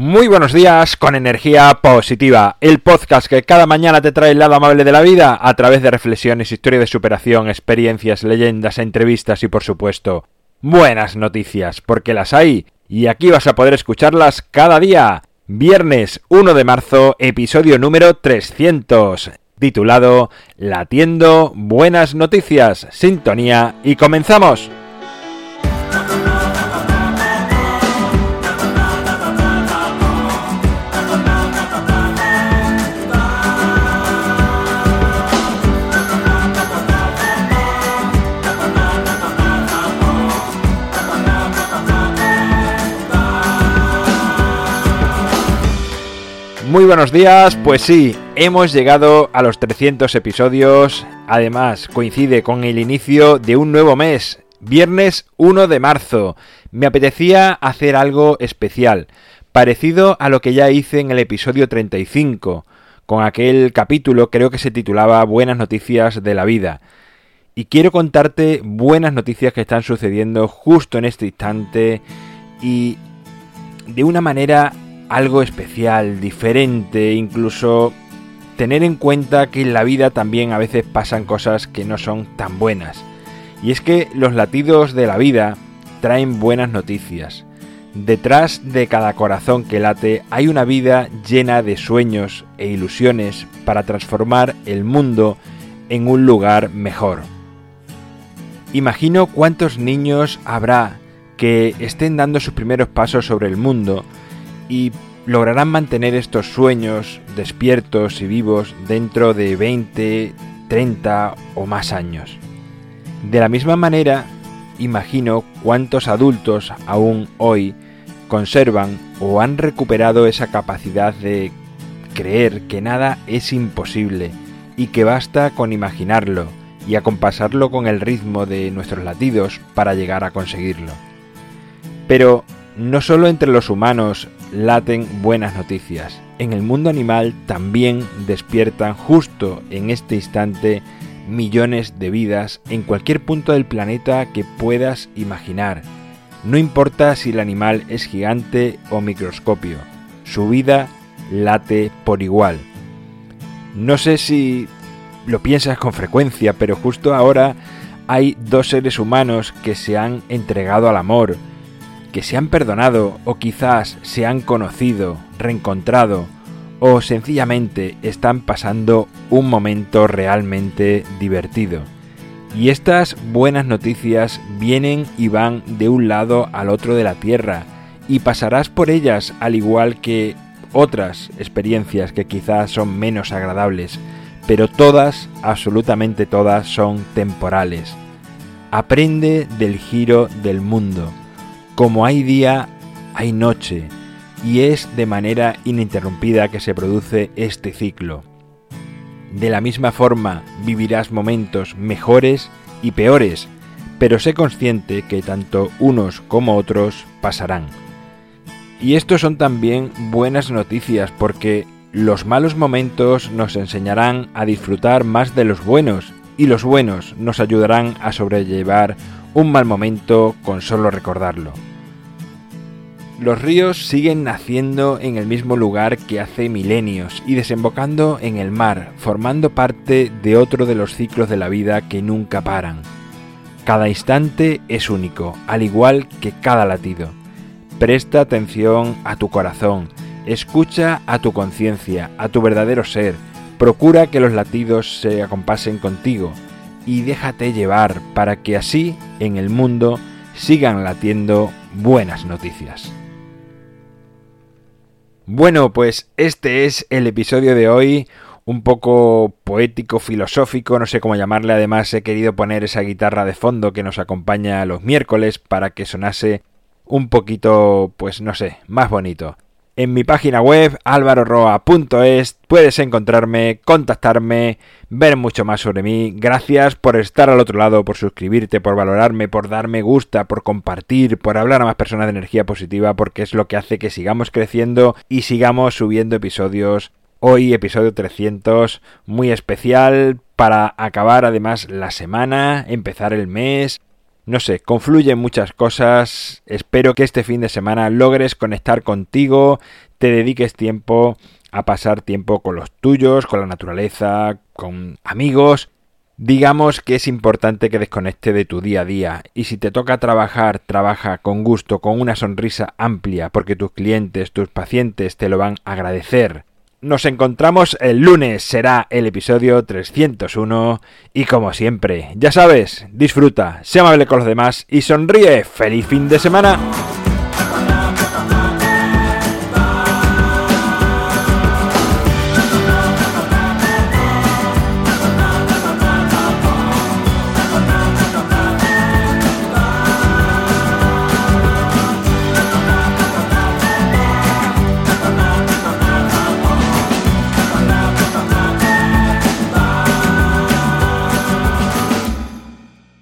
Muy buenos días con energía positiva, el podcast que cada mañana te trae el lado amable de la vida a través de reflexiones, historia de superación, experiencias, leyendas, entrevistas y por supuesto buenas noticias, porque las hay y aquí vas a poder escucharlas cada día. Viernes 1 de marzo, episodio número 300, titulado Latiendo Buenas Noticias, Sintonía y comenzamos. Muy buenos días, pues sí, hemos llegado a los 300 episodios, además coincide con el inicio de un nuevo mes, viernes 1 de marzo. Me apetecía hacer algo especial, parecido a lo que ya hice en el episodio 35, con aquel capítulo creo que se titulaba Buenas noticias de la vida. Y quiero contarte buenas noticias que están sucediendo justo en este instante y de una manera algo especial, diferente, incluso tener en cuenta que en la vida también a veces pasan cosas que no son tan buenas. Y es que los latidos de la vida traen buenas noticias. Detrás de cada corazón que late hay una vida llena de sueños e ilusiones para transformar el mundo en un lugar mejor. Imagino cuántos niños habrá que estén dando sus primeros pasos sobre el mundo y lograrán mantener estos sueños despiertos y vivos dentro de 20, 30 o más años. De la misma manera, imagino cuántos adultos aún hoy conservan o han recuperado esa capacidad de creer que nada es imposible y que basta con imaginarlo y acompasarlo con el ritmo de nuestros latidos para llegar a conseguirlo. Pero no solo entre los humanos laten buenas noticias, en el mundo animal también despiertan justo en este instante millones de vidas en cualquier punto del planeta que puedas imaginar. No importa si el animal es gigante o microscopio, su vida late por igual. No sé si lo piensas con frecuencia, pero justo ahora hay dos seres humanos que se han entregado al amor, que se han perdonado o quizás se han conocido, reencontrado o sencillamente están pasando un momento realmente divertido. Y estas buenas noticias vienen y van de un lado al otro de la Tierra y pasarás por ellas al igual que otras experiencias que quizás son menos agradables, pero todas, absolutamente todas, son temporales. Aprende del giro del mundo como hay día, hay noche, y es de manera ininterrumpida que se produce este ciclo. De la misma forma vivirás momentos mejores y peores, pero sé consciente que tanto unos como otros pasarán. Y estos son también buenas noticias porque los malos momentos nos enseñarán a disfrutar más de los buenos y los buenos nos ayudarán a sobrellevar un mal momento con solo recordarlo. Los ríos siguen naciendo en el mismo lugar que hace milenios y desembocando en el mar, formando parte de otro de los ciclos de la vida que nunca paran. Cada instante es único, al igual que cada latido. Presta atención a tu corazón, escucha a tu conciencia, a tu verdadero ser, procura que los latidos se acompasen contigo y déjate llevar para que así en el mundo sigan latiendo buenas noticias. Bueno, pues este es el episodio de hoy, un poco poético, filosófico, no sé cómo llamarle, además he querido poner esa guitarra de fondo que nos acompaña los miércoles para que sonase un poquito, pues no sé, más bonito. En mi página web alvaroroa.es puedes encontrarme, contactarme, ver mucho más sobre mí. Gracias por estar al otro lado, por suscribirte, por valorarme, por darme gusta, por compartir, por hablar a más personas de energía positiva, porque es lo que hace que sigamos creciendo y sigamos subiendo episodios. Hoy episodio 300, muy especial para acabar además la semana, empezar el mes No sé, confluyen muchas cosas. Espero que este fin de semana logres conectar contigo, te dediques tiempo a pasar tiempo con los tuyos, con la naturaleza, con amigos. Digamos que es importante que desconecte de tu día a día y si te toca trabajar, trabaja con gusto, con una sonrisa amplia, porque tus clientes, tus pacientes te lo van a agradecer. Nos encontramos el lunes, será el episodio 301 y como siempre, ya sabes, disfruta, sé amable con los demás y sonríe. ¡Feliz fin de semana!